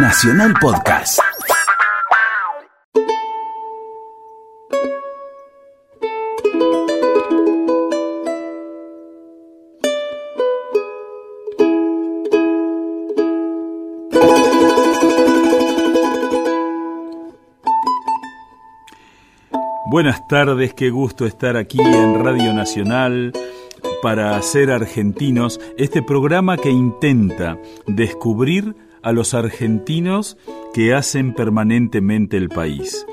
Nacional Podcast. Buenas tardes, qué gusto estar aquí en Radio Nacional para ser argentinos, este programa que intenta descubrir a los argentinos que hacen permanentemente el país.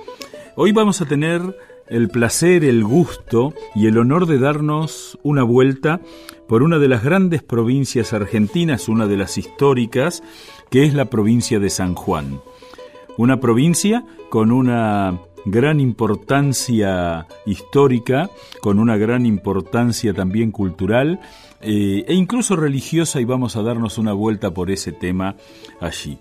Hoy vamos a tener el placer, el gusto y el honor de darnos una vuelta por una de las grandes provincias argentinas, una de las históricas, que es la provincia de San Juan. Una provincia con una gran importancia histórica, con una gran importancia también cultural eh, e incluso religiosa y vamos a darnos una vuelta por ese tema allí.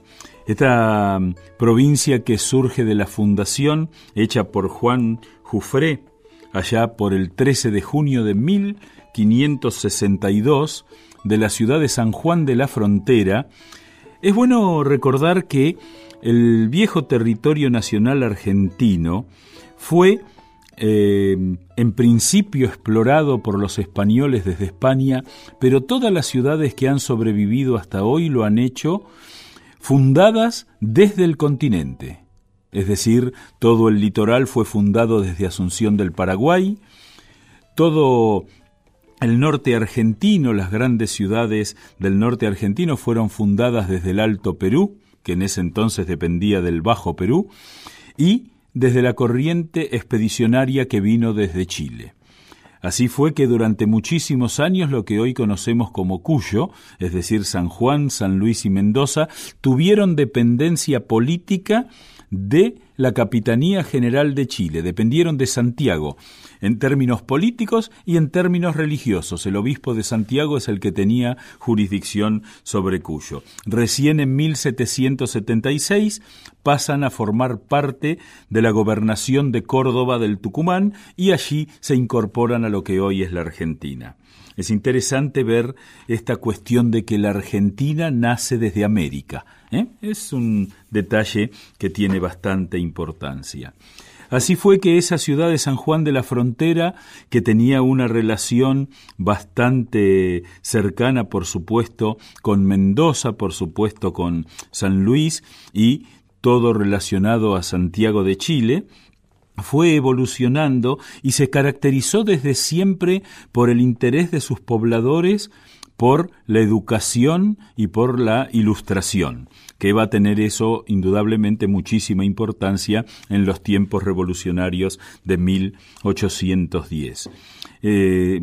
Esta mm, provincia que surge de la fundación hecha por Juan Jufré allá por el 13 de junio de 1562 de la ciudad de San Juan de la Frontera, es bueno recordar que el viejo territorio nacional argentino fue eh, en principio explorado por los españoles desde España, pero todas las ciudades que han sobrevivido hasta hoy lo han hecho fundadas desde el continente. Es decir, todo el litoral fue fundado desde Asunción del Paraguay, todo el norte argentino, las grandes ciudades del norte argentino fueron fundadas desde el Alto Perú, que en ese entonces dependía del Bajo Perú, y desde la corriente expedicionaria que vino desde Chile. Así fue que durante muchísimos años lo que hoy conocemos como Cuyo, es decir, San Juan, San Luis y Mendoza, tuvieron dependencia política de la Capitanía General de Chile, dependieron de Santiago, en términos políticos y en términos religiosos. El obispo de Santiago es el que tenía jurisdicción sobre Cuyo. Recién en 1776 pasan a formar parte de la gobernación de Córdoba del Tucumán y allí se incorporan a lo que hoy es la Argentina. Es interesante ver esta cuestión de que la Argentina nace desde América. ¿Eh? Es un detalle que tiene bastante importancia. Así fue que esa ciudad de San Juan de la Frontera, que tenía una relación bastante cercana, por supuesto, con Mendoza, por supuesto, con San Luis y todo relacionado a Santiago de Chile, fue evolucionando y se caracterizó desde siempre por el interés de sus pobladores por la educación y por la ilustración, que va a tener eso indudablemente muchísima importancia en los tiempos revolucionarios de 1810. Eh,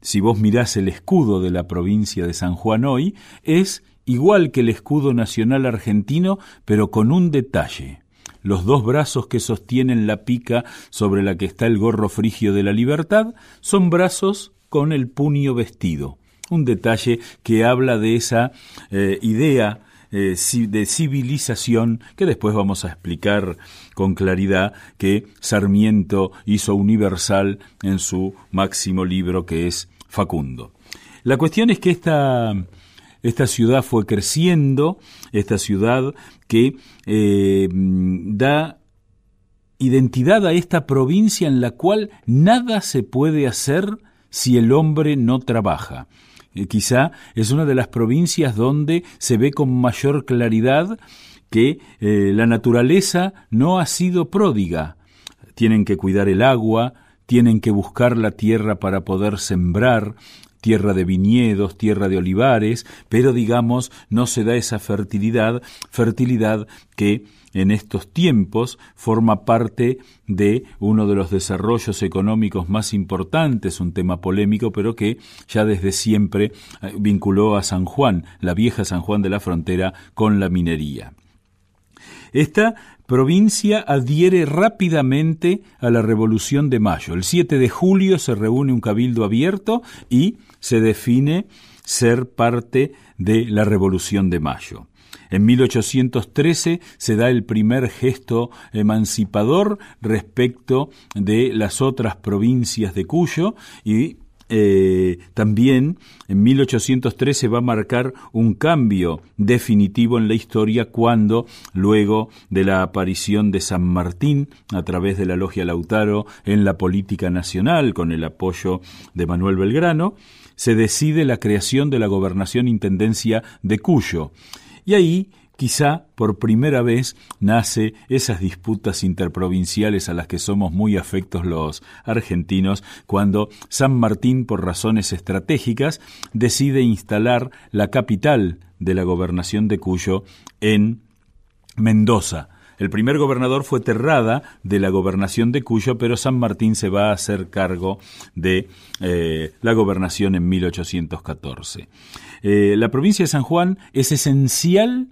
si vos mirás el escudo de la provincia de San Juan hoy, es igual que el escudo nacional argentino, pero con un detalle los dos brazos que sostienen la pica sobre la que está el gorro frigio de la libertad son brazos con el puño vestido. Un detalle que habla de esa eh, idea eh, de civilización que después vamos a explicar con claridad que Sarmiento hizo universal en su máximo libro que es Facundo. La cuestión es que esta esta ciudad fue creciendo, esta ciudad que eh, da identidad a esta provincia en la cual nada se puede hacer si el hombre no trabaja. Eh, quizá es una de las provincias donde se ve con mayor claridad que eh, la naturaleza no ha sido pródiga. Tienen que cuidar el agua, tienen que buscar la tierra para poder sembrar, tierra de viñedos, tierra de olivares, pero digamos no se da esa fertilidad, fertilidad que en estos tiempos forma parte de uno de los desarrollos económicos más importantes, un tema polémico, pero que ya desde siempre eh, vinculó a San Juan, la vieja San Juan de la Frontera, con la minería. Esta provincia adhiere rápidamente a la Revolución de Mayo. El 7 de julio se reúne un cabildo abierto y se define ser parte de la Revolución de Mayo. En 1813 se da el primer gesto emancipador respecto de las otras provincias de Cuyo y eh, también en 1813 va a marcar un cambio definitivo en la historia cuando, luego de la aparición de San Martín a través de la Logia Lautaro en la política nacional con el apoyo de Manuel Belgrano, se decide la creación de la gobernación intendencia de Cuyo. Y ahí Quizá por primera vez nace esas disputas interprovinciales a las que somos muy afectos los argentinos cuando San Martín, por razones estratégicas, decide instalar la capital de la gobernación de Cuyo en Mendoza. El primer gobernador fue Terrada de la gobernación de Cuyo, pero San Martín se va a hacer cargo de eh, la gobernación en 1814. Eh, la provincia de San Juan es esencial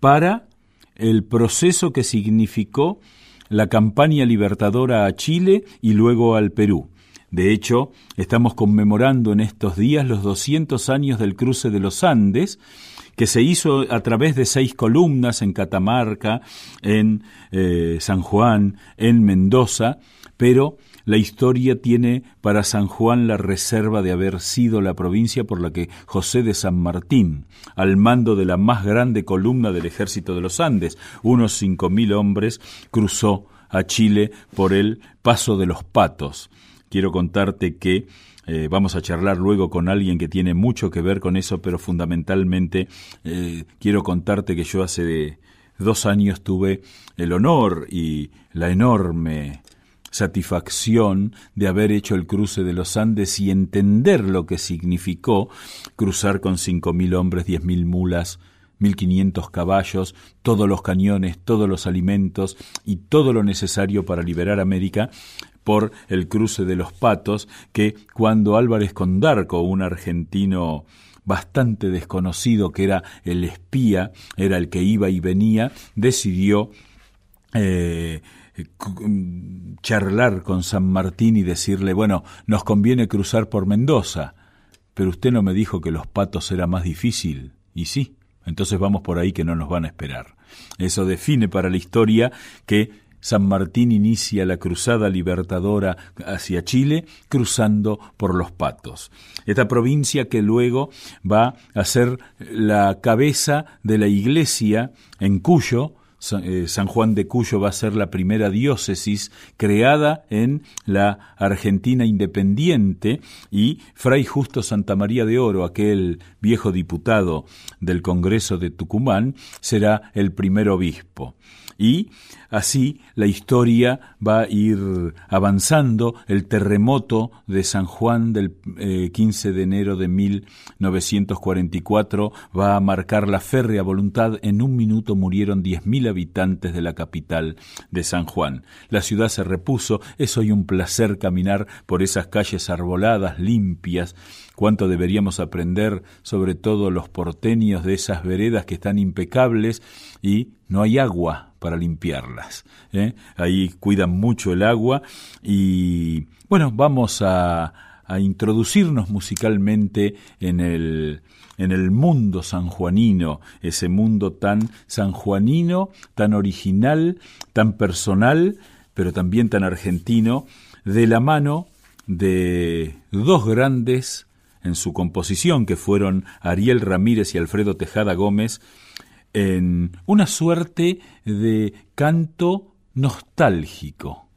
para el proceso que significó la campaña libertadora a Chile y luego al Perú. De hecho, estamos conmemorando en estos días los 200 años del cruce de los Andes, que se hizo a través de seis columnas en Catamarca, en eh, San Juan, en Mendoza, pero la historia tiene para San Juan la reserva de haber sido la provincia por la que José de San Martín, al mando de la más grande columna del ejército de los Andes, unos cinco mil hombres, cruzó a Chile por el Paso de los Patos. Quiero contarte que eh, vamos a charlar luego con alguien que tiene mucho que ver con eso, pero fundamentalmente eh, quiero contarte que yo hace dos años tuve el honor y la enorme satisfacción de haber hecho el cruce de los Andes y entender lo que significó cruzar con cinco mil hombres, diez mil mulas, mil quinientos caballos, todos los cañones, todos los alimentos y todo lo necesario para liberar América por el cruce de los patos, que cuando Álvarez Condarco, un argentino bastante desconocido que era el espía, era el que iba y venía, decidió eh, charlar con San Martín y decirle, bueno, nos conviene cruzar por Mendoza, pero usted no me dijo que los patos era más difícil. Y sí, entonces vamos por ahí que no nos van a esperar. Eso define para la historia que San Martín inicia la cruzada libertadora hacia Chile cruzando por los patos. Esta provincia que luego va a ser la cabeza de la iglesia en Cuyo, eh, San Juan de Cuyo va a ser la primera diócesis creada en la Argentina independiente y Fray Justo Santa María de Oro, aquel viejo diputado del Congreso de Tucumán, será el primer obispo y así la historia va a ir avanzando. El terremoto de San Juan del 15 eh, de enero de 1944 va a marcar la férrea voluntad. En un minuto murieron 10.000 habitantes de la capital de San Juan. La ciudad se repuso. Es hoy un placer caminar por esas calles arboladas, limpias, cuánto deberíamos aprender sobre todo los porteños de esas veredas que están impecables y no hay agua para limpiarlas. ¿eh? Ahí cuidan mucho el agua y bueno, vamos a, a introducirnos musicalmente en el, en el mundo sanjuanino, ese mundo tan sanjuanino, tan original, tan personal, pero también tan argentino, de la mano de dos grandes en su composición, que fueron Ariel Ramírez y Alfredo Tejada Gómez, en una suerte de canto nostálgico,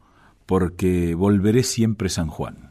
porque volveré siempre San Juan.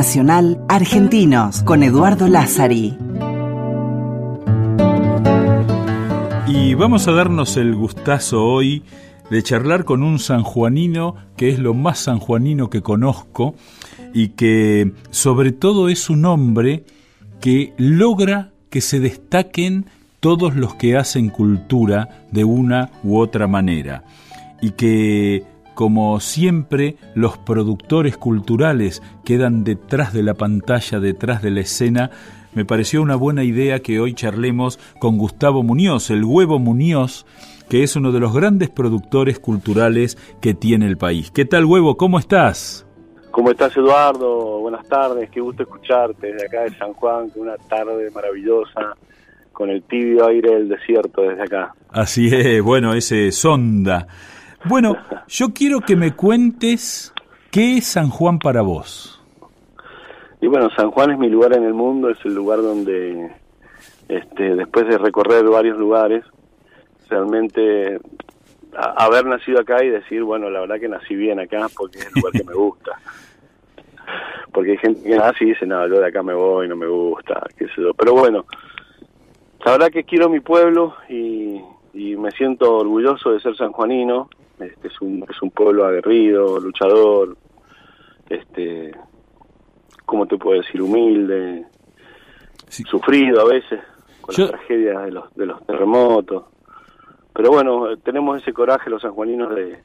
Nacional Argentinos con Eduardo Lázari. Y vamos a darnos el gustazo hoy de charlar con un sanjuanino que es lo más sanjuanino que conozco y que sobre todo es un hombre que logra que se destaquen todos los que hacen cultura de una u otra manera y que como siempre, los productores culturales quedan detrás de la pantalla, detrás de la escena. Me pareció una buena idea que hoy charlemos con Gustavo Muñoz, el huevo Muñoz, que es uno de los grandes productores culturales que tiene el país. ¿Qué tal, huevo? ¿Cómo estás? ¿Cómo estás, Eduardo? Buenas tardes, qué gusto escucharte desde acá de San Juan, una tarde maravillosa, con el tibio aire del desierto desde acá. Así es, bueno, ese sonda. Bueno, yo quiero que me cuentes qué es San Juan para vos. Y bueno, San Juan es mi lugar en el mundo, es el lugar donde, este, después de recorrer varios lugares, realmente haber nacido acá y decir, bueno, la verdad que nací bien acá porque es el lugar que me gusta. Porque hay gente que nace y dice, no, yo de acá me voy, no me gusta, qué sé yo. Pero bueno, la verdad que quiero mi pueblo y, y me siento orgulloso de ser sanjuanino este es un, es un pueblo aguerrido, luchador, este, ¿cómo te puedo decir? Humilde, sufrido a veces con las tragedias de los, de los terremotos. Pero bueno, tenemos ese coraje los sanjuaninos de,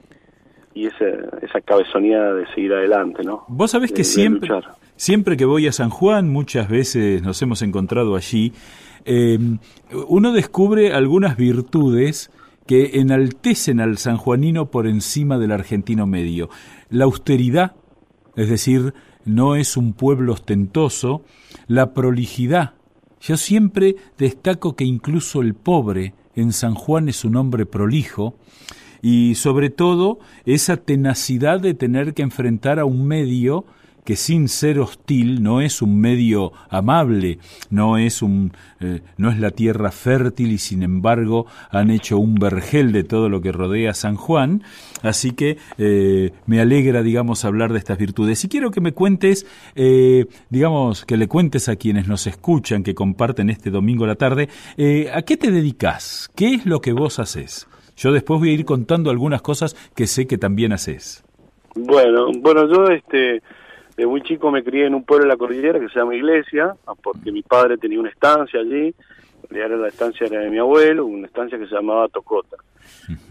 y esa, esa cabezonía de seguir adelante, ¿no? Vos sabés que siempre, siempre que voy a San Juan, muchas veces nos hemos encontrado allí, eh, uno descubre algunas virtudes que enaltecen al sanjuanino por encima del argentino medio. La austeridad, es decir, no es un pueblo ostentoso, la prolijidad. Yo siempre destaco que incluso el pobre en San Juan es un hombre prolijo, y sobre todo esa tenacidad de tener que enfrentar a un medio que sin ser hostil no es un medio amable, no es un eh, no es la tierra fértil y sin embargo han hecho un vergel de todo lo que rodea San Juan, así que eh, me alegra digamos hablar de estas virtudes y quiero que me cuentes eh, digamos que le cuentes a quienes nos escuchan que comparten este domingo a la tarde a qué te dedicas, qué es lo que vos haces. Yo después voy a ir contando algunas cosas que sé que también haces. Bueno, bueno, yo este de muy chico me crié en un pueblo de la cordillera que se llama Iglesia, ah, porque mi padre tenía una estancia allí, era la estancia era de mi abuelo, una estancia que se llamaba Tocota.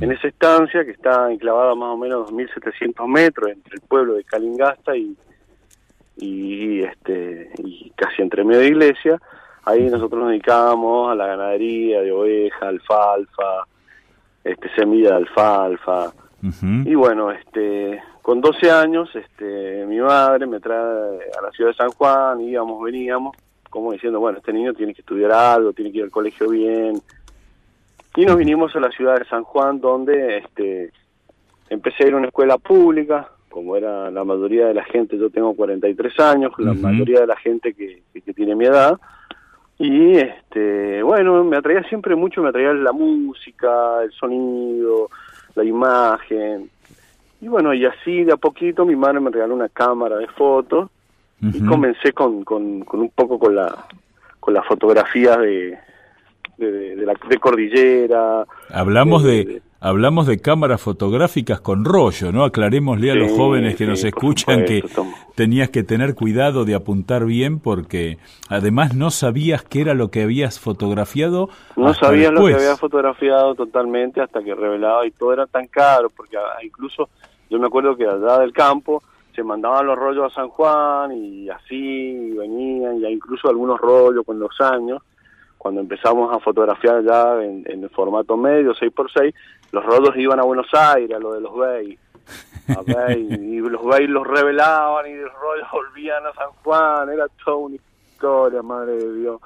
En esa estancia, que está enclavada más o menos 2.700 metros entre el pueblo de Calingasta y, y, este y casi entre medio de iglesia, ahí nosotros nos dedicábamos a la ganadería de oveja, alfalfa, este semilla de alfalfa. Y bueno, este con 12 años, este mi madre me trae a la ciudad de San Juan, íbamos, veníamos, como diciendo, bueno, este niño tiene que estudiar algo, tiene que ir al colegio bien. Y nos vinimos a la ciudad de San Juan, donde este empecé a ir a una escuela pública, como era la mayoría de la gente, yo tengo 43 años, la mayoría de la gente que, que, tiene mi edad, y este bueno, me atraía siempre mucho, me atraía la música, el sonido, la imagen, y bueno, y así de a poquito mi madre me regaló una cámara de fotos, y comencé con, con, con, un poco con la con las fotografías de, de, de, la, de cordillera. Hablamos de hablamos de cámaras fotográficas con rollo, ¿no? Aclarémosle a los jóvenes que nos escuchan que tenías que tener cuidado de apuntar bien porque además no sabías qué era lo que habías fotografiado. No sabías lo que había fotografiado totalmente hasta que revelaba y todo era tan caro porque incluso yo me acuerdo que allá del campo se mandaban los rollos a San Juan y así venían, ya incluso algunos rollos con los años. Cuando empezamos a fotografiar ya en, el formato medio, 6x6, los rollos iban a Buenos Aires, a lo de los Bay. y los Bay los revelaban y los rollos volvían a San Juan, era toda una historia, madre de Dios,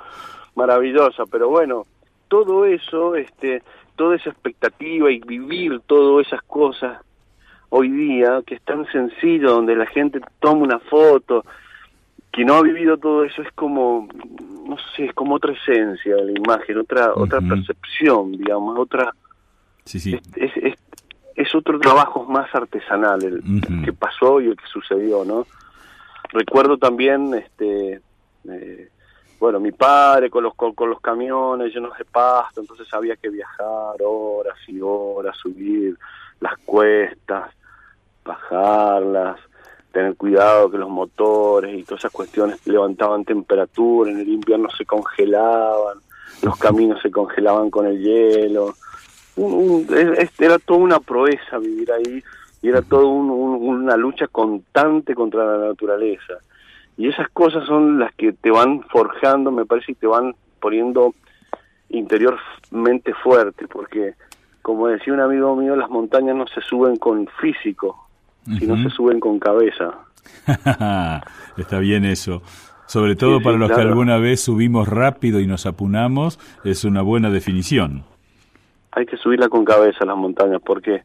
maravillosa, pero bueno, todo eso, este, toda esa expectativa y vivir todas esas cosas hoy día, que es tan sencillo, donde la gente toma una foto, que no ha vivido todo eso es como, no sé, es como otra esencia de la imagen, otra otra percepción, digamos, otra... Sí, sí. Es, es, es, otro trabajo más artesanal el, que pasó y el que sucedió, ¿no? Recuerdo también, este, eh, bueno, mi padre con los, con, con, los camiones llenos de pasto, entonces había que viajar horas y horas, subir las cuestas, bajarlas, tener cuidado que los motores y todas esas cuestiones levantaban temperatura, en el invierno se congelaban, los caminos se congelaban con el hielo. era toda una proeza vivir ahí y era toda una lucha constante contra la naturaleza. Y esas cosas son las que te van forjando, me parece, y te van poniendo interiormente fuerte, porque como decía un amigo mío, las montañas no se suben con físico, si no se suben con cabeza. Está bien eso. Sobre todo para los que alguna vez subimos rápido y nos apunamos, es una buena definición. Hay que subirla con cabeza las montañas porque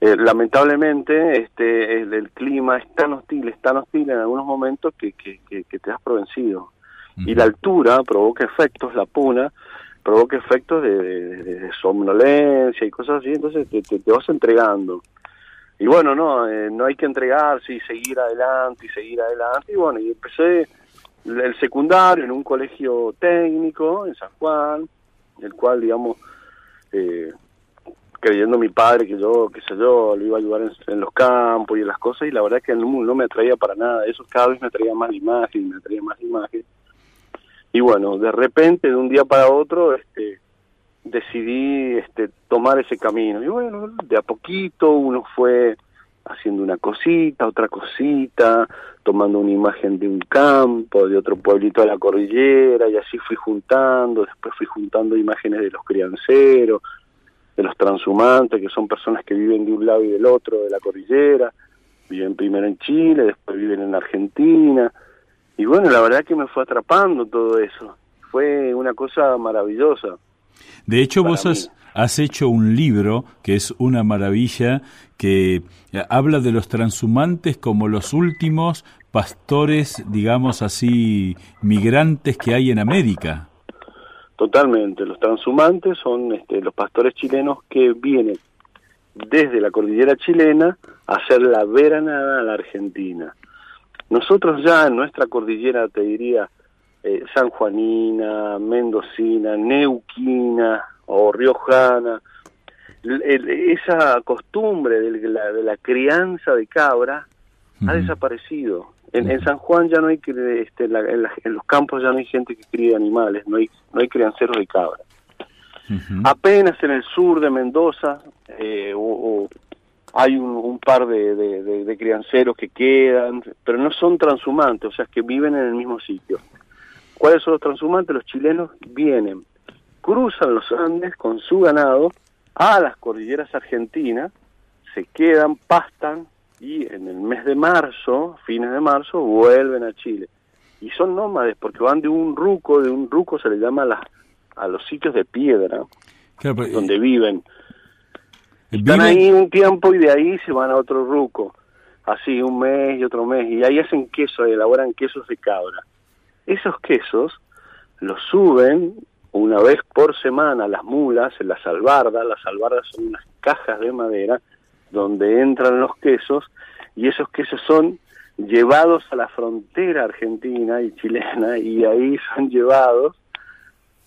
eh, lamentablemente este el, clima es tan hostil, es tan hostil en algunos momentos que, que, te has provencido. Y la altura provoca efectos, la puna provoca efectos de, somnolencia y cosas así, entonces te, te vas entregando y bueno, no, eh, no hay que entregarse y seguir adelante y seguir adelante. Y bueno, y empecé el secundario en un colegio técnico en San Juan, el cual, digamos, eh, creyendo mi padre que yo, qué sé yo, lo iba a ayudar en, los campos y en las cosas, y la verdad es que no, no me atraía para nada. Eso cada vez me atraía más imagen, me atraía más imagen. Y bueno, de repente, de un día para otro, este decidí este, tomar ese camino. Y bueno, de a poquito uno fue haciendo una cosita, otra cosita, tomando una imagen de un campo, de otro pueblito de la cordillera, y así fui juntando, después fui juntando imágenes de los crianceros, de los transhumantes, que son personas que viven de un lado y del otro de la cordillera, viven primero en Chile, después viven en Argentina, y bueno, la verdad que me fue atrapando todo eso, fue una cosa maravillosa. De hecho, vos has, hecho un libro que es una maravilla, que eh, habla de los transhumantes como los últimos pastores, digamos así, migrantes que hay en América. Totalmente, los transhumantes son este, los pastores chilenos que vienen desde la cordillera chilena a hacer la veranada a la Argentina. Nosotros ya en nuestra cordillera, te diría, eh, sanjuanina, mendocina, neuquina o riojana, esa costumbre de la, de la crianza de cabra ha desaparecido. En, San Juan ya no hay, este, en, los campos ya no hay gente que cría animales, no hay, no hay crianceros de cabra. Apenas en el sur de Mendoza eh, o, hay un, par de, de, crianceros que quedan, pero no son transhumantes, o sea, que viven en el mismo sitio. ¿Cuáles son los transhumantes? Los chilenos vienen, cruzan los Andes con su ganado a las cordilleras argentinas, se quedan, pastan y en el mes de marzo, fines de marzo, vuelven a Chile. Y son nómades porque van de un ruco, de un ruco se le llama a, a los sitios de piedra, donde viven. Están ahí un tiempo y de ahí se van a otro ruco, así un mes y otro mes, y ahí hacen queso, elaboran quesos de cabra. Esos quesos los suben una vez por semana las mulas en las albardas, las albardas son unas cajas de madera donde entran los quesos y esos quesos son llevados a la frontera argentina y chilena y ahí son llevados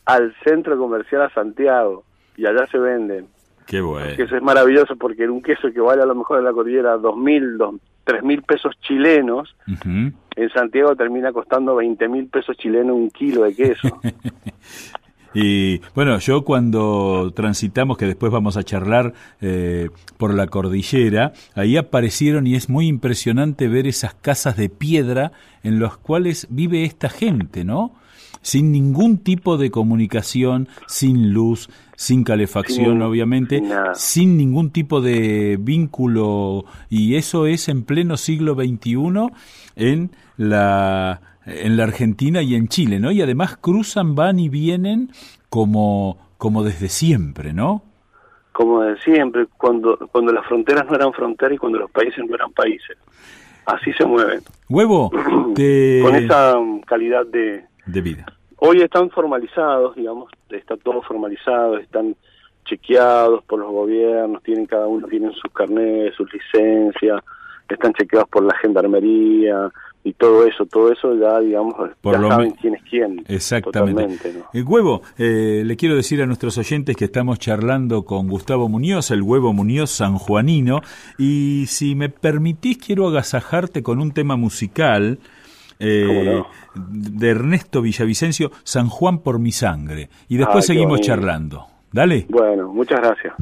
al centro comercial a Santiago y allá se venden. Qué bueno. Eso es maravilloso porque un queso que vale a lo mejor en la cordillera dos mil, tres mil pesos chilenos, en Santiago termina costando veinte mil pesos chilenos un kilo de queso. Y bueno, yo cuando transitamos, que después vamos a charlar eh, por la cordillera, ahí aparecieron y es muy impresionante ver esas casas de piedra en las cuales vive esta gente, ¿no? Sin ningún tipo de comunicación, sin luz, sin calefacción, obviamente, sin ningún tipo de vínculo, y eso es en pleno siglo XXI en la en la Argentina y en Chile, ¿no? Y además cruzan, van y vienen como, como desde siempre, ¿no? Como de siempre, cuando, cuando las fronteras no eran fronteras y cuando los países no eran países. Así se mueven. Huevo, Con esa calidad de... De vida. Hoy están formalizados, digamos, está todo formalizado, están chequeados por los gobiernos, tienen cada uno tienen sus carnets, sus licencias, están chequeados por la gendarmería, y todo eso, todo eso ya, digamos, ya saben quién es quién. Exactamente. El huevo, eh, le quiero decir a nuestros oyentes que estamos charlando con Gustavo Muñoz, el huevo Muñoz sanjuanino, y si me permitís quiero agasajarte con un tema musical. Eh, de Ernesto Villavicencio, San Juan por mi sangre. Y después seguimos charlando. Dale. Bueno, muchas gracias.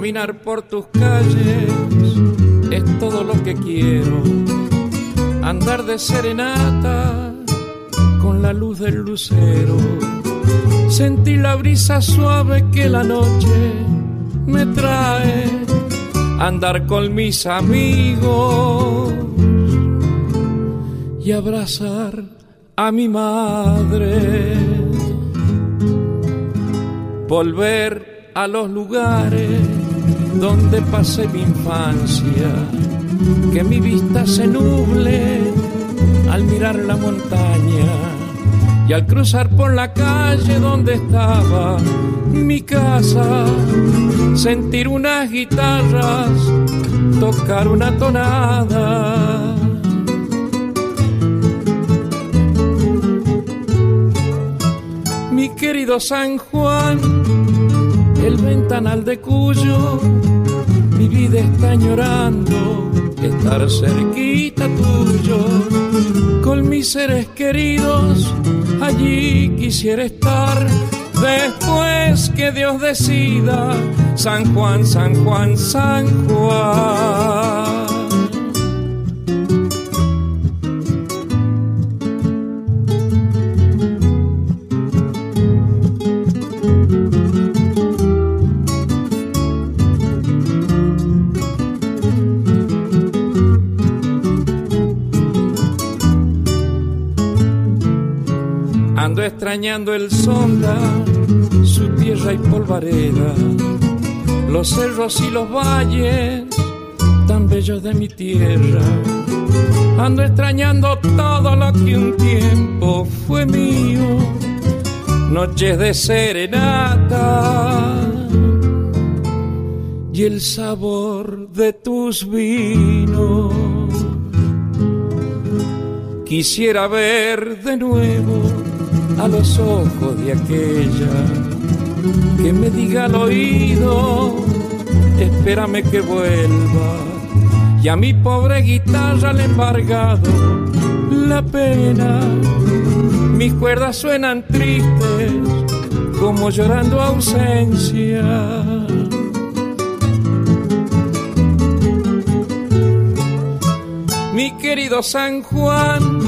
Caminar por tus calles es todo lo que quiero. Andar de serenata con la luz del lucero. Sentir la brisa suave que la noche me trae. Andar con mis amigos y abrazar a mi madre. Volver a los lugares donde pasé mi infancia, que mi vista se nuble al mirar la montaña y al cruzar por la calle donde estaba mi casa, sentir unas guitarras, tocar una tonada. Mi querido San Juan, el ventanal de Cuyo, mi vida está llorando estar cerquita tuyo. Con mis seres queridos, allí quisiera estar. Después que Dios decida, San Juan, San Juan, San Juan. Extrañando el sonda, su tierra y polvareda, los cerros y los valles tan bellos de mi tierra, ando extrañando todo lo que un tiempo fue mío, noches de serenata y el sabor de tus vinos. Quisiera ver de nuevo a los ojos de aquella que me diga al oído, espérame que vuelva. Y a mi pobre guitarra le embargado la pena. Mis cuerdas suenan tristes, como llorando ausencia. Mi querido San Juan,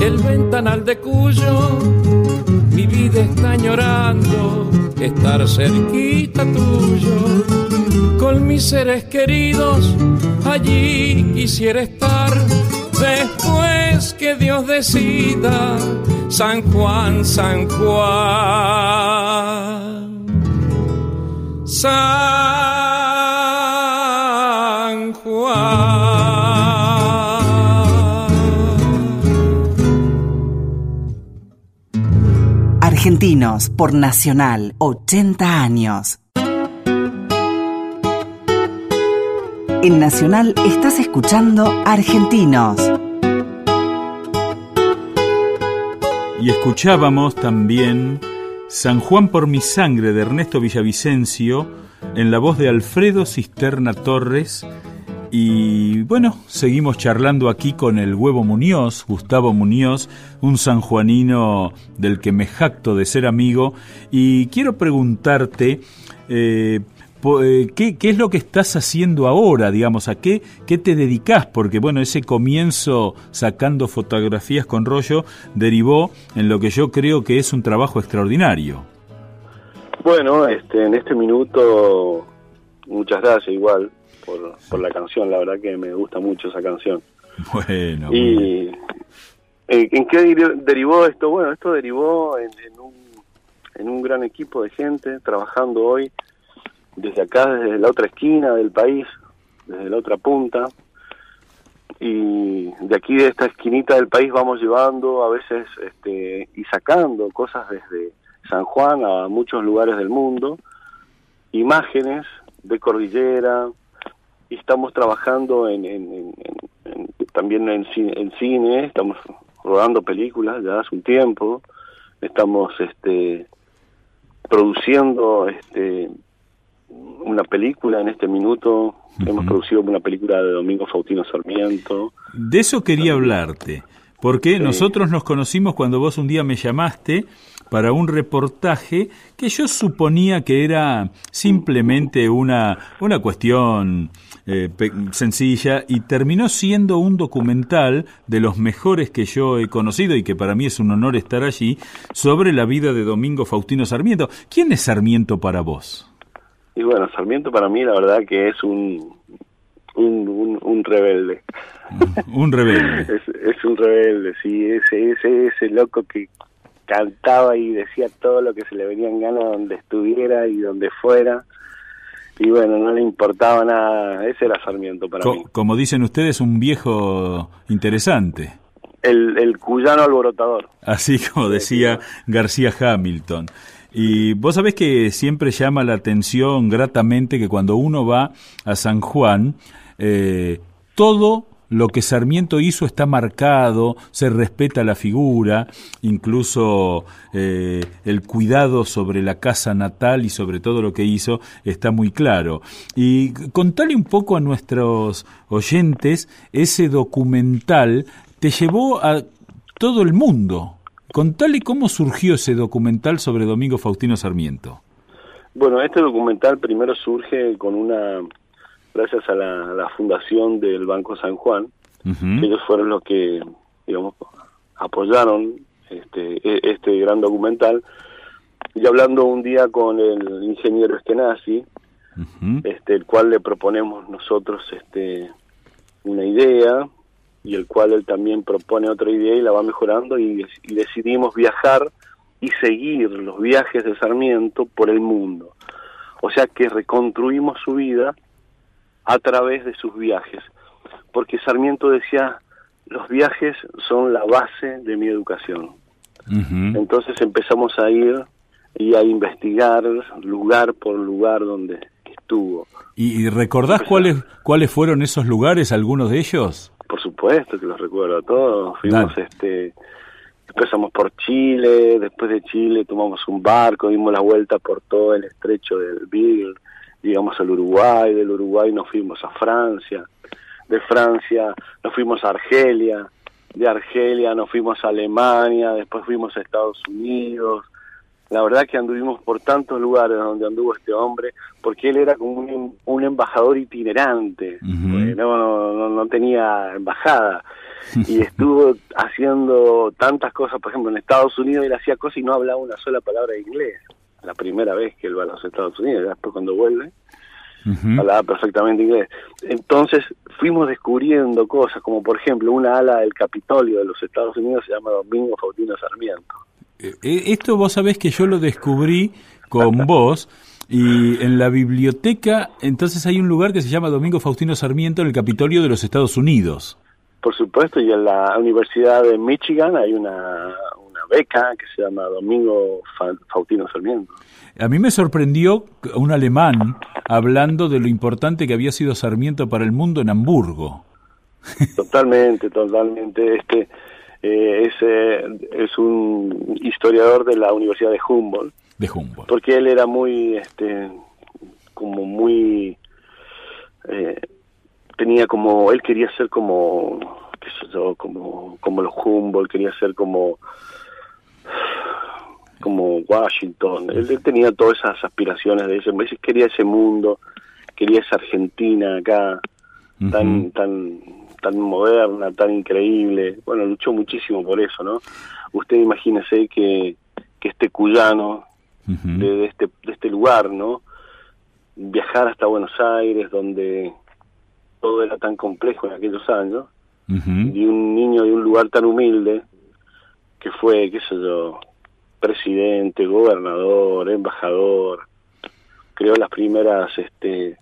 el ventanal de Cuyo, mi vida está llorando estar cerquita tuyo. Con mis seres queridos, allí quisiera estar. Después que Dios decida, San Juan, San Juan. San Argentinos por Nacional, 80 años. En Nacional estás escuchando Argentinos. Y escuchábamos también San Juan por mi sangre de Ernesto Villavicencio en la voz de Alfredo Cisterna Torres. Y bueno, seguimos charlando aquí con el huevo Muñoz, Gustavo Muñoz, un sanjuanino del que me jacto de ser amigo. Y quiero preguntarte, eh, eh, ¿qué, qué es lo que estás haciendo ahora? Digamos, ¿a qué, qué te dedicas? Porque bueno, ese comienzo sacando fotografías con rollo derivó en lo que yo creo que es un trabajo extraordinario. Bueno, este, en este minuto, muchas gracias igual por, por la canción, la verdad que me gusta mucho esa canción. Bueno. ¿Y eh, en qué deri- derivó esto? Bueno, esto derivó en, en un, en un gran equipo de gente trabajando hoy desde acá, desde la otra esquina del país, desde la otra punta. Y de aquí, de esta esquinita del país, vamos llevando a veces este, y sacando cosas desde San Juan a muchos lugares del mundo, imágenes de cordillera, y estamos trabajando en, en- en- en- también en, ci- en cine, estamos rodando películas ya hace un tiempo, estamos este produciendo este una película en este minuto, hemos producido una película de Domingo Faustino Sarmiento, De eso quería hablarte, porque nosotros nos conocimos cuando vos un día me llamaste para un reportaje que yo suponía que era simplemente una, una cuestión eh, sencilla y terminó siendo un documental de los mejores que yo he conocido y que para mí es un honor estar allí sobre la vida de Domingo Faustino Sarmiento. ¿Quién es Sarmiento para vos? y bueno, Sarmiento para mí la verdad que es un un, un, un rebelde. Un rebelde. Es, es un rebelde, sí, ese, ese, ese loco que cantaba y decía todo lo que se le venía en gana donde estuviera y donde fuera. Y bueno, no le importaba nada, ese era Sarmiento para mí. Co- como dicen ustedes, un viejo interesante. El, el cuyano alborotador. Así como decía García Hamilton. Y vos sabés que siempre llama la atención gratamente que cuando uno va a San Juan, eh, todo lo que Sarmiento hizo está marcado, se respeta la figura, incluso eh, el cuidado sobre la casa natal y sobre todo lo que hizo está muy claro. Y contale un poco a nuestros oyentes, ese documental te llevó a todo el mundo. Contale cómo surgió ese documental sobre Domingo Faustino Sarmiento. Bueno, este documental primero surge con una, gracias a la, fundación del Banco San Juan, ellos fueron los que, digamos, apoyaron este, e- este gran documental. Y hablando un día con el ingeniero Eskenazi, Ujú. este, el cual le proponemos nosotros este, una idea y el cual él también propone otra idea y la va mejorando y, y decidimos viajar y seguir los viajes de Sarmiento por el mundo. O sea que reconstruimos su vida a través de sus viajes. porque Sarmiento decía, los viajes son la base de mi educación. Entonces empezamos a ir y a investigar lugar por lugar donde estuvo. ¿Y, recordás cuáles cuáles fueron esos lugares, algunos de ellos? Por supuesto que los recuerdo a todos. Fuimos este empezamos por Chile, después de Chile tomamos un barco, dimos la vuelta por todo el estrecho del Beagle, llegamos al Uruguay, del Uruguay nos fuimos a Francia, de Francia nos fuimos a Argelia, de Argelia nos fuimos a Alemania, después fuimos a Estados Unidos. La verdad que anduvimos por tantos lugares donde anduvo este hombre, porque él era como un, embajador itinerante, no, no, no tenía embajada. Y estuvo haciendo tantas cosas, por ejemplo, en Estados Unidos él hacía cosas y no hablaba una sola palabra de inglés, la primera vez que él va a los Estados Unidos, después cuando vuelve, hablaba perfectamente inglés. Entonces fuimos descubriendo cosas, como por ejemplo una ala del Capitolio de los Estados Unidos se llama Domingo Faustino Sarmiento. Eh, eh, esto vos sabés que yo lo descubrí con vos. Y en la biblioteca, entonces hay un lugar que se llama Domingo Faustino Sarmiento en el Capitolio de los Estados Unidos. Por supuesto, y en la Universidad de Michigan hay una, una beca que se llama Domingo Faustino Sarmiento. A mí me sorprendió un alemán hablando de lo importante que había sido Sarmiento para el mundo en Hamburgo. Totalmente, totalmente. Este eh, es, eh, es un historiador de la Universidad de Humboldt. De Humboldt. Porque él era muy, este, como muy eh, tenía como, él quería ser como, qué sé yo, como, como los Humboldt, quería ser como, como Washington, él, tenía todas esas aspiraciones de ese, quería ese mundo, quería esa Argentina acá, tan, tan, tan moderna, tan increíble, bueno, luchó muchísimo por eso, ¿no? Usted imagínese que, que este cuyano de, este, de este lugar, ¿no? Viajar hasta Buenos Aires, donde todo era tan complejo en aquellos años, y un niño de un lugar tan humilde, que fue, qué sé yo, presidente, gobernador, embajador, creó las primeras, este,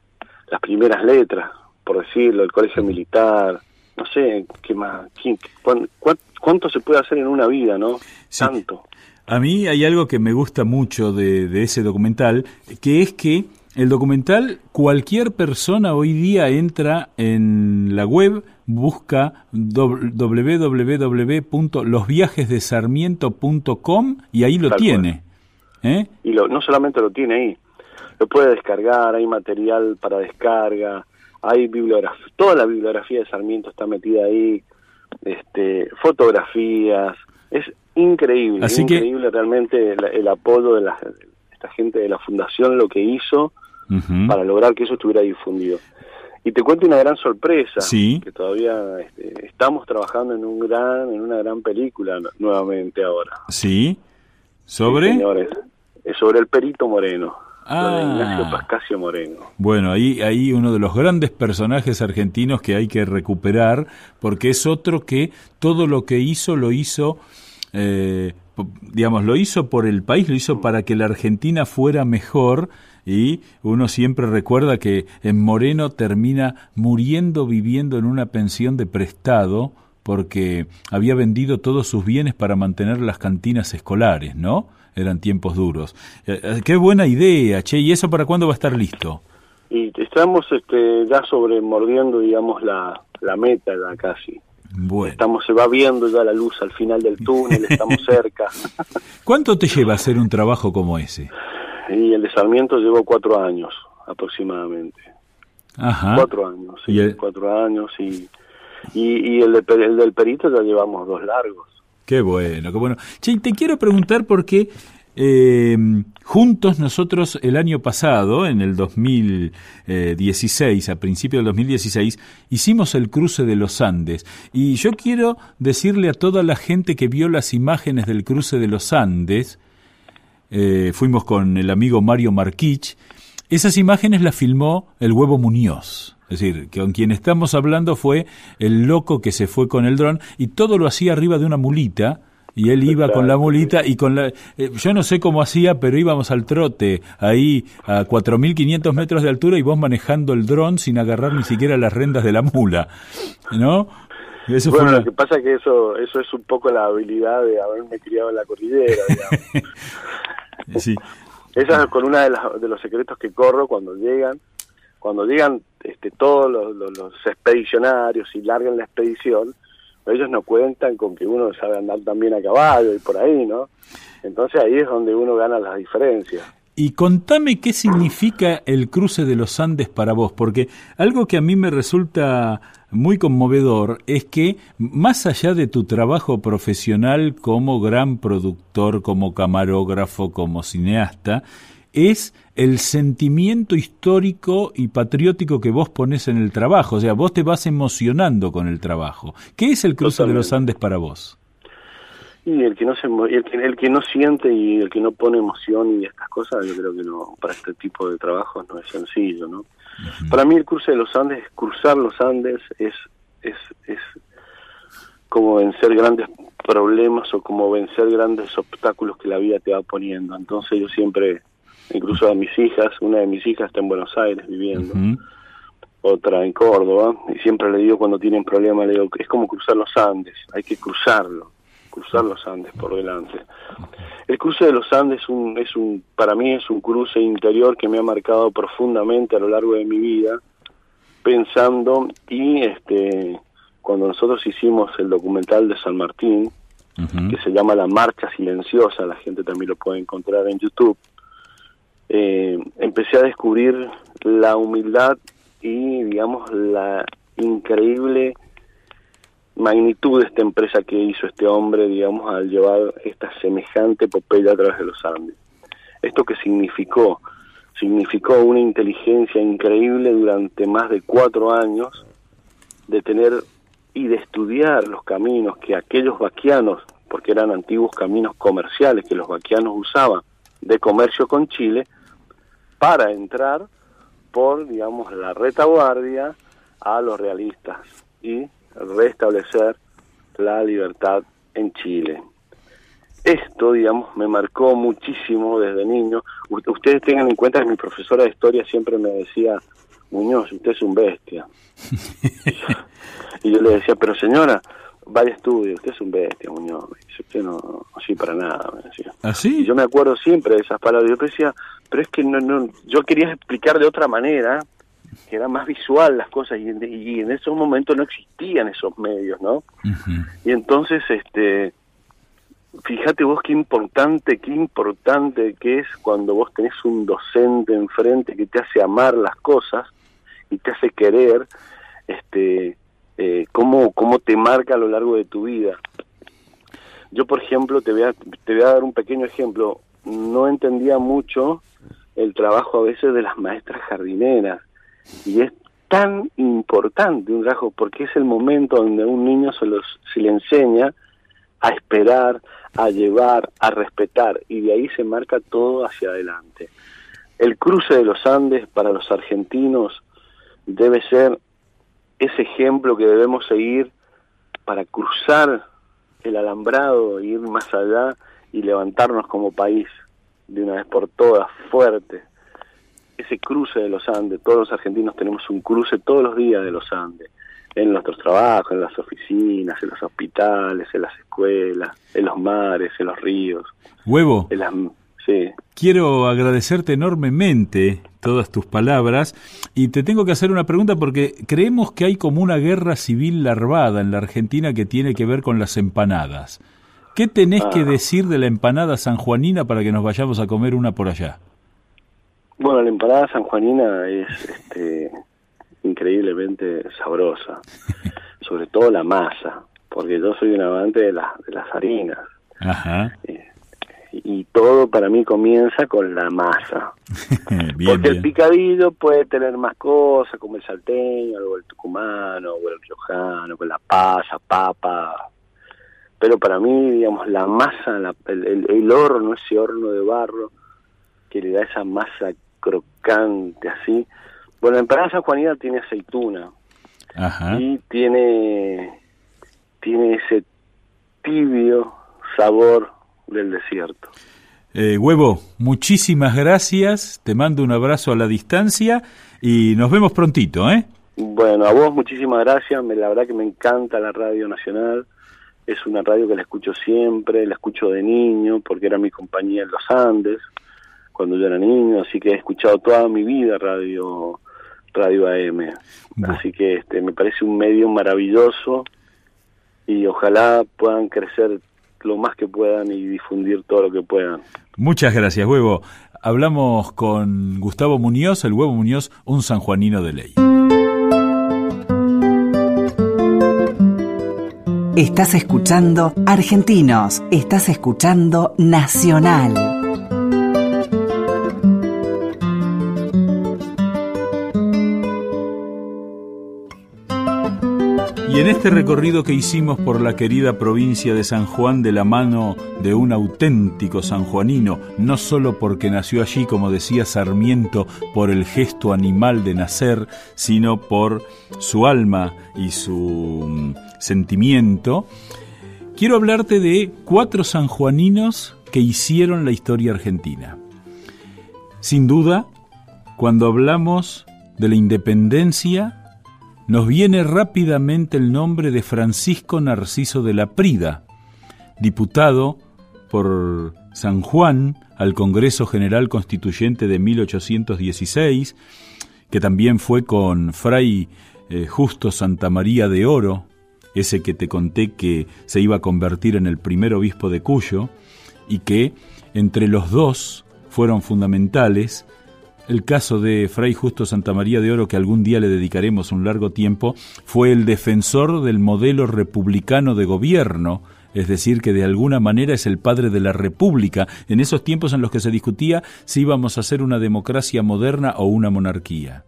las primeras letras, por decirlo, el colegio militar, no sé, qué más, cuánto, se puede hacer en una vida, ¿no? Tanto. A mí hay algo que me gusta mucho de, de ese documental, que es que el documental, cualquier persona hoy día entra en la web, busca www.losviajesdesarmiento.com y ahí lo tiene. ¿eh? Y lo, no solamente lo tiene ahí, lo puede descargar, hay material para descarga, hay bibliografía, toda la bibliografía de Sarmiento está metida ahí, este, fotografías, es increíble, increíble realmente el, el apoyo de la, esta gente de la fundación, lo que hizo para lograr que eso estuviera difundido. Y te cuento una gran sorpresa, que todavía este, estamos trabajando en un gran, en una gran película nuevamente ahora. Sí, sobre. señores, es sobre el Perito Moreno. Ah. Ignacio Pascasio Moreno. Bueno, ahí hay uno de los grandes personajes argentinos que hay que recuperar, porque es otro que todo lo que hizo lo hizo, eh, digamos, lo hizo por el país, lo hizo para que la Argentina fuera mejor y uno siempre recuerda que en Moreno termina muriendo viviendo en una pensión de prestado porque había vendido todos sus bienes para mantener las cantinas escolares, ¿no? Eran tiempos duros. Eh, eh, qué buena idea, che, ¿y eso para cuándo va a estar listo? Y estamos este, ya sobre mordiendo, digamos, la, la meta ya casi. Bueno. Estamos, se va viendo ya la luz al final del túnel, estamos cerca. ¿Cuánto te lleva hacer un trabajo como ese? Y el de Sarmiento llevó cuatro años aproximadamente. Ajá. Cuatro años, sí, ¿Y cuatro años y, y, el, el, del perito ya llevamos dos largos. Qué bueno, qué bueno. Che, te quiero preguntar por qué eh, juntos nosotros el año pasado, en el 2016, a principios del 2016, hicimos el cruce de los Andes. Y yo quiero decirle a toda la gente que vio las imágenes del cruce de los Andes, eh, fuimos con el amigo Mario Marquich, esas imágenes las filmó el huevo Muñoz. Es decir, con quien estamos hablando fue el loco que se fue con el dron y todo lo hacía arriba de una mulita Y él iba con la mulita y con la... eh, yo no sé cómo hacía, pero íbamos al trote, ahí a 4.500 metros de altura y vos manejando el dron sin agarrar ni siquiera las rendas de la mula, ¿no? Eso bueno, una- lo que pasa es que eso, eso es un poco la habilidad de haberme criado en la cordillera, digamos. Sí. Esa es con una de, las- de los secretos que corro cuando llegan, cuando llegan este, todos los, los- los expedicionarios y largan la expedición, ellos no cuentan con que uno sabe andar también a caballo y por ahí, ¿no? Entonces ahí es donde uno gana las diferencias. Y contame qué significa el cruce de los Andes para vos, porque algo que a mí me resulta muy conmovedor es que más allá de tu trabajo profesional como gran productor, como camarógrafo, como cineasta, es el sentimiento histórico y patriótico que vos pones en el trabajo, o sea, vos te vas emocionando con el trabajo. ¿Qué es el cruce de los. Andes para vos? Y el que no se el que, el que no siente y el que no pone emoción y estas cosas, yo creo que no para este tipo de trabajos no es sencillo, ¿no? Para mí el cruce de los Andes, cruzar los Andes es es es como vencer grandes problemas o como vencer grandes obstáculos que la vida te va poniendo. Entonces yo siempre incluso a mis hijas, una de mis hijas está en Buenos Aires viviendo, otra en Córdoba, y siempre le digo cuando tienen problemas, le digo, es como cruzar los Andes, hay que cruzarlo, cruzar los Andes por delante. El cruce de los Andes es un, es un, para mí es un cruce interior que me ha marcado profundamente a lo largo de mi vida, pensando y este cuando nosotros hicimos el documental de San Martín, que se llama La Marcha Silenciosa, la gente también lo puede encontrar en YouTube, eh, empecé a descubrir la humildad y, digamos, la increíble magnitud de esta empresa que hizo este hombre, digamos, al llevar esta semejante epopeya a través de los Andes. ¿Esto qué significó? Significó una inteligencia increíble durante más de cuatro años de tener y de estudiar los caminos que aquellos vaquianos, porque eran antiguos caminos comerciales que los vaquianos usaban de comercio con Chile, para entrar por, digamos, la retaguardia a los realistas y restablecer la libertad en Chile. Esto, digamos, me marcó muchísimo desde niño. U- ustedes tengan en cuenta que mi profesora de historia siempre me decía, Muñoz, usted es un bestia. y yo le decía, pero señora, vaya estudio, usted es un bestia, Muñoz. Usted no, no sirve para nada, me decía. Y ¿Así? yo me acuerdo siempre de esas palabras. Yo decía, pero es que no, no, yo quería explicar de otra manera, que era más visual las cosas, y en, y en esos momentos no existían esos medios, ¿no? Y entonces, este, fíjate vos qué importante, qué importante que es cuando vos tenés un docente enfrente que te hace amar las cosas y te hace querer, este, eh, cómo, cómo te marca a lo largo de tu vida. Yo, por ejemplo, te voy a, te voy a dar un pequeño ejemplo. No entendía mucho el trabajo a veces de las maestras jardineras y es tan importante un trabajo porque es el momento donde un niño se, los, se le enseña a esperar, a llevar, a respetar y de ahí se marca todo hacia adelante. El cruce de los Andes para los argentinos debe ser ese ejemplo que debemos seguir para cruzar el alambrado, ir más allá y levantarnos como país de una vez por todas, fuerte. Ese cruce de los Andes, todos los argentinos tenemos un cruce todos los días de los Andes, en nuestros trabajos, en las oficinas, en los hospitales, en las escuelas, en los mares, en los ríos, Huevo. en las... Sí. Quiero agradecerte enormemente todas tus palabras y te tengo que hacer una pregunta porque creemos que hay como una guerra civil larvada en la Argentina que tiene que ver con las empanadas. ¿Qué tenés que Ah. decir de la empanada sanjuanina para que nos vayamos a comer una por allá? Bueno, la empanada sanjuanina es este, increíblemente sabrosa, sobre todo la masa, porque yo soy un amante de, las de las harinas Ajá. Y todo para mí comienza con la masa. bien, porque el picadillo puede tener más cosas, como el salteño, o el tucumano, o el riojano, con la pasa, papa. Pero para mí, digamos, la masa, la- el, el- el horno, ese horno de barro, que le da esa masa crocante así. Bueno, la empanada sanjuanina tiene aceituna Ajá. y tiene, tiene ese tibio sabor del desierto. Eh, Huevo, muchísimas gracias, te mando un abrazo a la distancia y nos vemos prontito, ¿eh? Bueno, a vos muchísimas gracias, me, la verdad que me encanta la Radio Nacional, es una radio que la escucho siempre, la escucho de niño porque era mi compañía en los Andes cuando yo era niño, así que he escuchado toda mi vida radio radio AM. Así que este me parece un medio maravilloso y ojalá puedan crecer lo más que puedan y difundir todo lo que puedan. Muchas gracias, Huevo. Hablamos con Gustavo Muñoz, el Huevo Muñoz, un sanjuanino de ley. Estás escuchando Argentinos, estás escuchando Nacional. Y en este recorrido que hicimos por la querida provincia de San Juan de la mano de un auténtico sanjuanino, no solo porque nació allí, como decía Sarmiento, por el gesto animal de nacer, sino por su alma y su mm, sentimiento, quiero hablarte de cuatro sanjuaninos que hicieron la historia argentina. Sin duda, cuando hablamos de la independencia, nos viene rápidamente el nombre de Francisco Narciso de la Prida, diputado por San Juan al Congreso General Constituyente de 1816, que también fue con Fray eh, Justo Santa María de Oro, ese que te conté que se iba a convertir en el primer obispo de Cuyo, y que entre los dos fueron fundamentales el caso de Fray Justo Santa María de Oro, que algún día le dedicaremos un largo tiempo, fue el defensor del modelo republicano de gobierno, es decir, que de alguna manera es el padre de la República, en esos tiempos en los que se discutía si íbamos a ser una democracia moderna o una monarquía.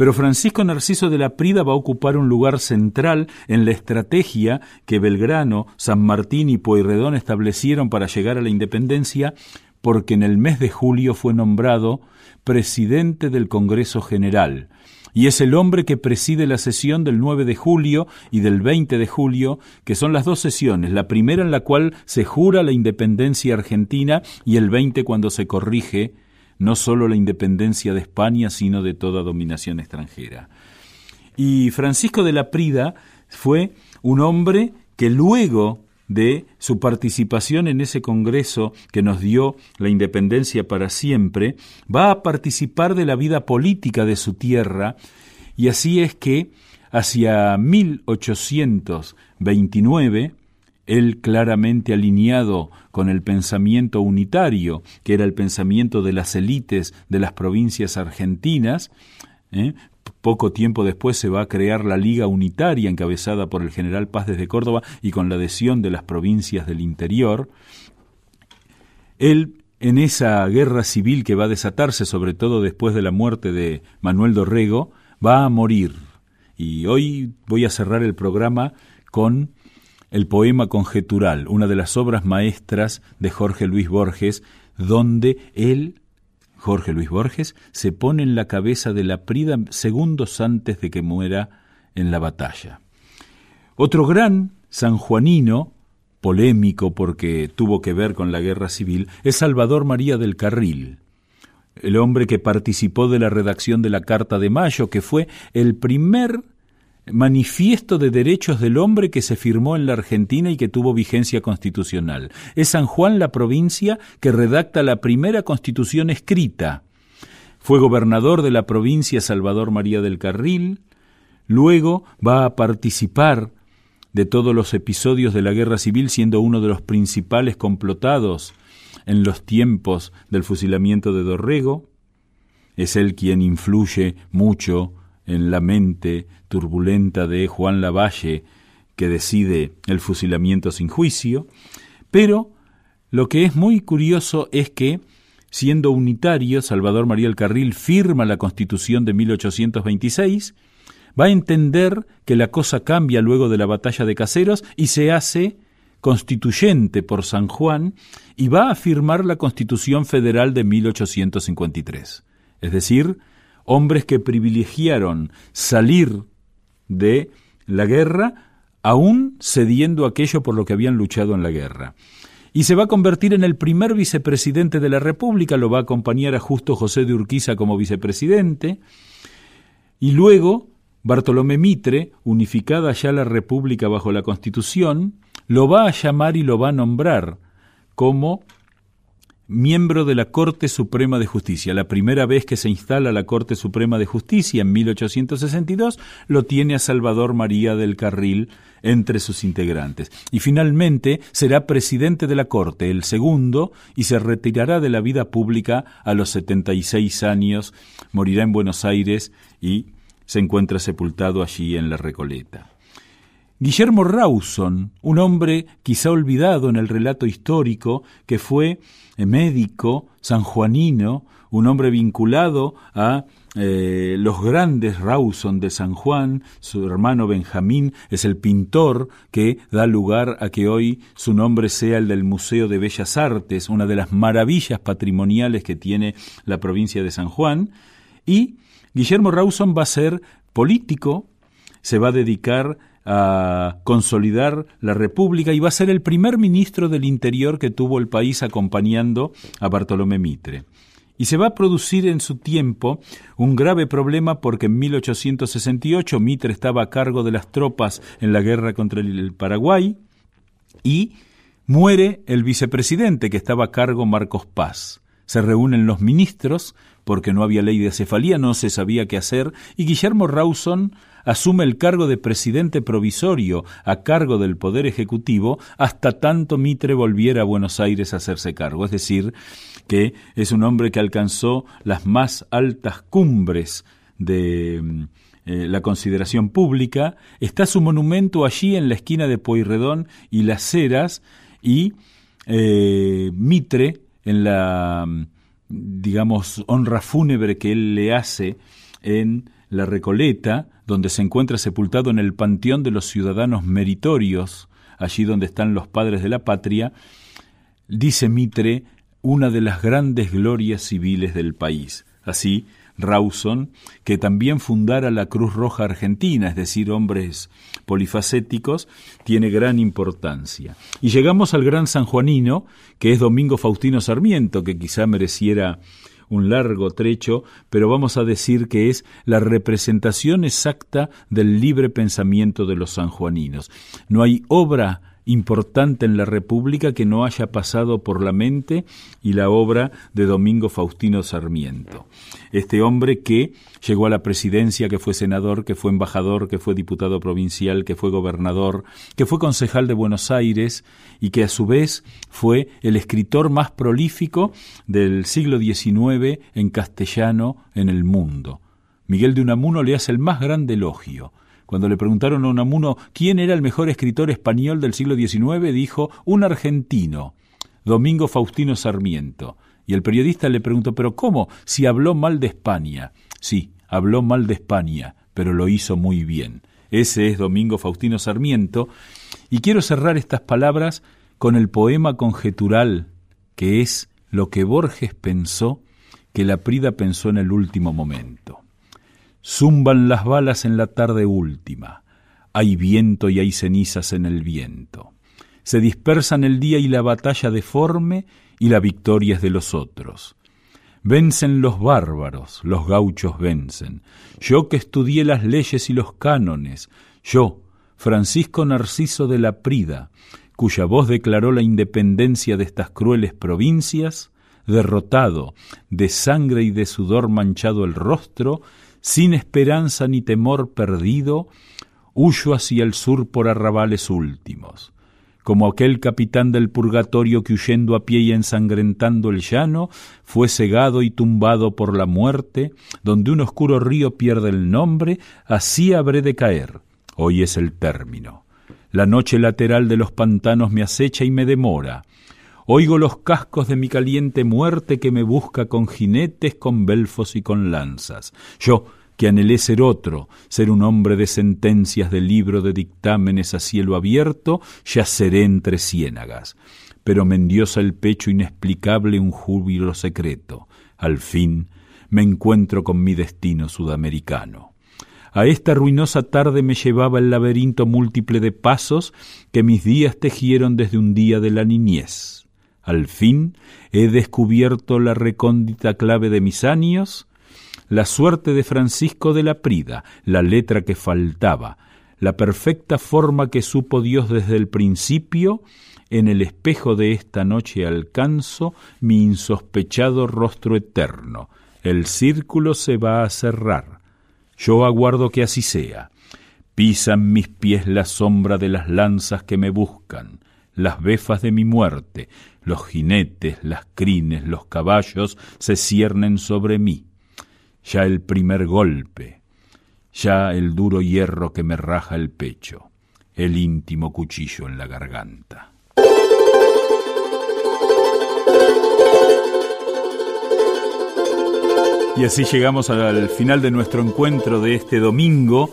Pero Francisco Narciso de la Prida va a ocupar un lugar central en la estrategia que Belgrano, San Martín y Pueyrredón establecieron para llegar a la independencia, porque en el mes de julio fue nombrado presidente del Congreso General, y es el hombre que preside la sesión del 9 de julio y del 20 de julio, que son las dos sesiones, la primera en la cual se jura la independencia argentina y el 20 cuando se corrige no solo la independencia de España, sino de toda dominación extranjera. Y Francisco de la Prida fue un hombre que luego de su participación en ese Congreso que nos dio la independencia para siempre, va a participar de la vida política de su tierra y así es que hacia 1829 él claramente alineado con el pensamiento unitario, que era el pensamiento de las élites de las provincias argentinas, ¿eh? Poco tiempo después se va a crear la Liga Unitaria encabezada por el general Paz desde Córdoba y con la adhesión de las provincias del interior. Él, en esa guerra civil que va a desatarse, sobre todo después de la muerte de Manuel Dorrego, va a morir. Y hoy voy a cerrar el programa con el poema conjetural, una de las obras maestras de Jorge Luis Borges, donde él Jorge Luis Borges, se pone en la cabeza de la Prida segundos antes de que muera en la batalla. Otro gran sanjuanino, polémico porque tuvo que ver con la guerra civil, es Salvador María del Carril, el hombre que participó de la redacción de la Carta de Mayo, que fue el primer manifiesto de derechos del hombre que se firmó en la Argentina y que tuvo vigencia constitucional. Es San Juan la provincia que redacta la primera constitución escrita. Fue gobernador de la provincia Salvador María del Carril, luego va a participar de todos los episodios de la guerra civil siendo uno de los principales complotados en los tiempos del fusilamiento de Dorrego, es él quien influye mucho en la mente turbulenta de Juan Lavalle, que decide el fusilamiento sin juicio, pero lo que es muy curioso es que, siendo unitario, Salvador María el Carril firma la Constitución de 1826, va a entender que la cosa cambia luego de la batalla de Caseros y se hace constituyente por San Juan y va a firmar la Constitución Federal de 1853. Es decir, hombres que privilegiaron salir de la guerra aún cediendo aquello por lo que habían luchado en la guerra. Y se va a convertir en el primer vicepresidente de la República, lo va a acompañar a Justo José de Urquiza como vicepresidente, y luego Bartolomé Mitre, unificada ya la República bajo la Constitución, lo va a llamar y lo va a nombrar como miembro de la Corte Suprema de Justicia. La primera vez que se instala la Corte Suprema de Justicia en 1862 lo tiene a Salvador María del Carril entre sus integrantes. Y finalmente será presidente de la Corte, el segundo, y se retirará de la vida pública a los 76 años, morirá en Buenos Aires y se encuentra sepultado allí en la Recoleta. Guillermo Rawson, un hombre quizá olvidado en el relato histórico, que fue eh, médico sanjuanino, un hombre vinculado a eh, los grandes Rawson de San Juan, su hermano Benjamín es el pintor que da lugar a que hoy su nombre sea el del Museo de Bellas Artes, una de las maravillas patrimoniales que tiene la provincia de San Juan, y Guillermo Rawson va a ser político, se va a dedicar a consolidar la República y va a ser el primer ministro del Interior que tuvo el país acompañando a Bartolomé Mitre. Y se va a producir en su tiempo un grave problema porque en 1868 Mitre estaba a cargo de las tropas en la guerra contra el Paraguay y muere el vicepresidente que estaba a cargo Marcos Paz. Se reúnen los ministros porque no había ley de cefalía, no se sabía qué hacer, y Guillermo Rawson asume el cargo de presidente provisorio a cargo del Poder Ejecutivo hasta tanto Mitre volviera a Buenos Aires a hacerse cargo. Es decir, que es un hombre que alcanzó las más altas cumbres de eh, la consideración pública. Está su monumento allí en la esquina de Pueyrredón y Las Heras y eh, Mitre en la digamos honra fúnebre que él le hace en la Recoleta, donde se encuentra sepultado en el panteón de los ciudadanos meritorios, allí donde están los padres de la patria, dice Mitre, una de las grandes glorias civiles del país. Así, Rawson, que también fundara la Cruz Roja Argentina, es decir, hombres polifacéticos, tiene gran importancia. Y llegamos al gran sanjuanino, que es Domingo Faustino Sarmiento, que quizá mereciera un largo trecho, pero vamos a decir que es la representación exacta del libre pensamiento de los sanjuaninos. No hay obra importante en la República que no haya pasado por la mente y la obra de Domingo Faustino Sarmiento. Este hombre que llegó a la presidencia, que fue senador, que fue embajador, que fue diputado provincial, que fue gobernador, que fue concejal de Buenos Aires y que a su vez fue el escritor más prolífico del siglo XIX en castellano en el mundo. Miguel de Unamuno le hace el más grande elogio. Cuando le preguntaron a Unamuno quién era el mejor escritor español del siglo XIX, dijo un argentino, Domingo Faustino Sarmiento. Y el periodista le preguntó, ¿pero cómo? Si habló mal de España. Sí, habló mal de España, pero lo hizo muy bien. Ese es Domingo Faustino Sarmiento. Y quiero cerrar estas palabras con el poema conjetural, que es lo que Borges pensó que la Prida pensó en el último momento. Zumban las balas en la tarde última. Hay viento y hay cenizas en el viento. Se dispersan el día y la batalla deforme y la victoria es de los otros. Vencen los bárbaros, los gauchos vencen. Yo que estudié las leyes y los cánones, yo, Francisco Narciso de la Prida, cuya voz declaró la independencia de estas crueles provincias, derrotado, de sangre y de sudor manchado el rostro, sin esperanza ni temor perdido, huyo hacia el sur por arrabales últimos, como aquel capitán del purgatorio que huyendo a pie y ensangrentando el llano, fue cegado y tumbado por la muerte, donde un oscuro río pierde el nombre, así habré de caer. Hoy es el término. La noche lateral de los pantanos me acecha y me demora. Oigo los cascos de mi caliente muerte que me busca con jinetes, con belfos y con lanzas. Yo, que anhelé ser otro, ser un hombre de sentencias de libro de dictámenes a cielo abierto, yaceré entre ciénagas. Pero me endiosa el pecho inexplicable un júbilo secreto. Al fin me encuentro con mi destino sudamericano. A esta ruinosa tarde me llevaba el laberinto múltiple de pasos que mis días tejieron desde un día de la niñez. Al fin he descubierto la recóndita clave de mis años, la suerte de Francisco de la Prida, la letra que faltaba, la perfecta forma que supo Dios desde el principio, en el espejo de esta noche alcanzo mi insospechado rostro eterno. El círculo se va a cerrar. Yo aguardo que así sea. Pisan mis pies la sombra de las lanzas que me buscan, las befas de mi muerte, los jinetes, las crines, los caballos se ciernen sobre mí. Ya el primer golpe, ya el duro hierro que me raja el pecho, el íntimo cuchillo en la garganta. Y así llegamos al final de nuestro encuentro de este domingo.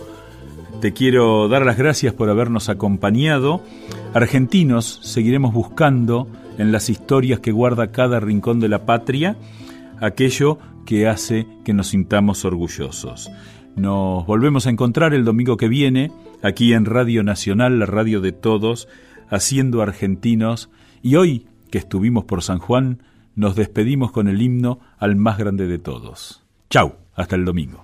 Te quiero dar las gracias por habernos acompañado. Argentinos, seguiremos buscando en las historias que guarda cada rincón de la patria aquello que hace que nos sintamos orgullosos. Nos volvemos a encontrar el domingo que viene aquí en Radio Nacional, la radio de todos, haciendo argentinos. Y hoy que estuvimos por San Juan, nos despedimos con el himno al más grande de todos. Chau, hasta el domingo.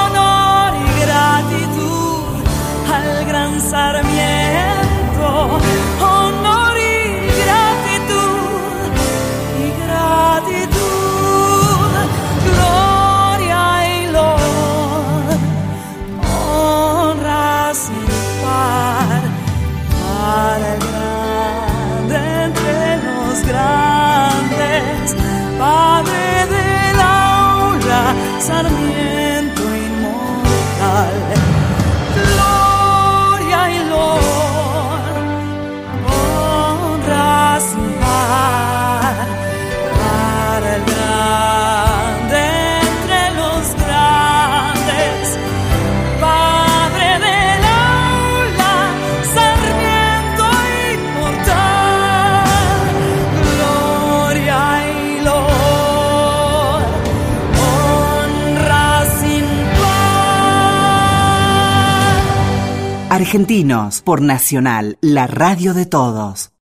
gran sarmiento. Honor Argentinos por Nacional, la radio de todos.